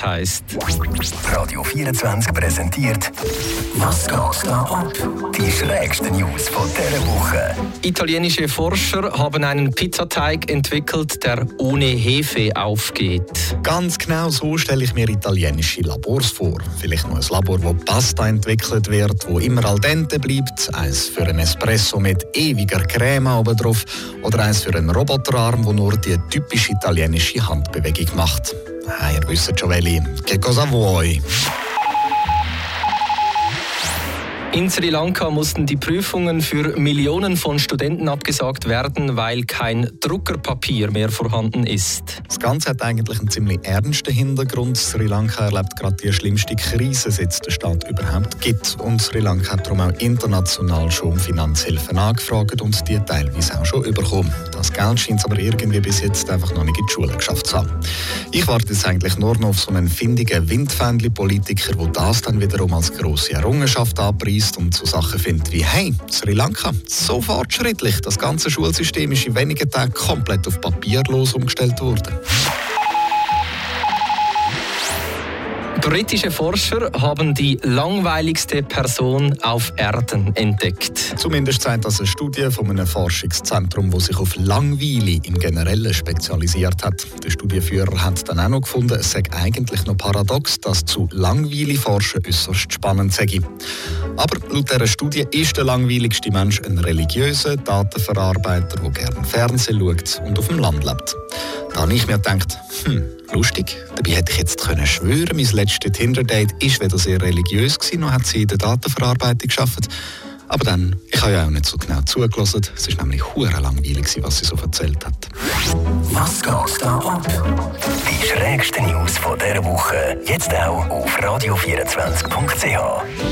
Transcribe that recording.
heißt. Radio 24 präsentiert Was geht da ab? Die schrägsten News von dieser Woche. Italienische Forscher haben einen Pizzateig entwickelt, der ohne Hefe aufgeht. Ganz genau so stelle ich mir italienische Labors vor. Vielleicht noch ein Labor, wo Pasta entwickelt wird, wo immer al dente bleibt, eins für einen Espresso mit ewiger Creme oben drauf oder eins für einen Roboterarm, wo nur die typische italienische Handbewegung macht. Airways Giovelli, che cosa vuoi? In Sri Lanka mussten die Prüfungen für Millionen von Studenten abgesagt werden, weil kein Druckerpapier mehr vorhanden ist. Das Ganze hat eigentlich einen ziemlich ernsten Hintergrund. Sri Lanka erlebt gerade die schlimmste Krise, seit der Staat überhaupt gibt. Und Sri Lanka hat darum auch international schon um Finanzhilfen angefragt und die teilweise auch schon bekommen. Das Geld scheint es aber irgendwie bis jetzt einfach noch nicht in die Schule geschafft zu haben. Ich warte jetzt eigentlich nur noch auf so einen findigen Windfähnli-Politiker, der das dann wiederum als grosse Errungenschaft anpreist liest und so Sachen findet wie «Hey, Sri Lanka, so fortschrittlich, das ganze Schulsystem ist in wenigen Tagen komplett auf papierlos umgestellt worden». Britische Forscher haben die langweiligste Person auf Erden entdeckt. Zumindest zeigt das eine Studie von einem Forschungszentrum, das sich auf Langweile im Generellen spezialisiert hat. Der Studienführer hat dann auch noch gefunden, es sei eigentlich noch paradox, dass zu Langweile forschen äußerst spannend sei. Aber laut dieser Studie ist der langweiligste Mensch ein religiöser Datenverarbeiter, der gerne Fernsehen schaut und auf dem Land lebt. Da habe ich mir gedacht, hm, lustig. Dabei hätte ich jetzt können schwören, mein letztes Tinder-Date war weder sehr religiös gewesen, noch hat sie in der Datenverarbeitung geschafft. Aber dann, ich habe ja auch nicht so genau zugelassen. Es war nämlich hure langweilig, was sie so erzählt hat. Was geht da ab? Die schrägsten News von dieser Woche, jetzt auch auf radio24.ch.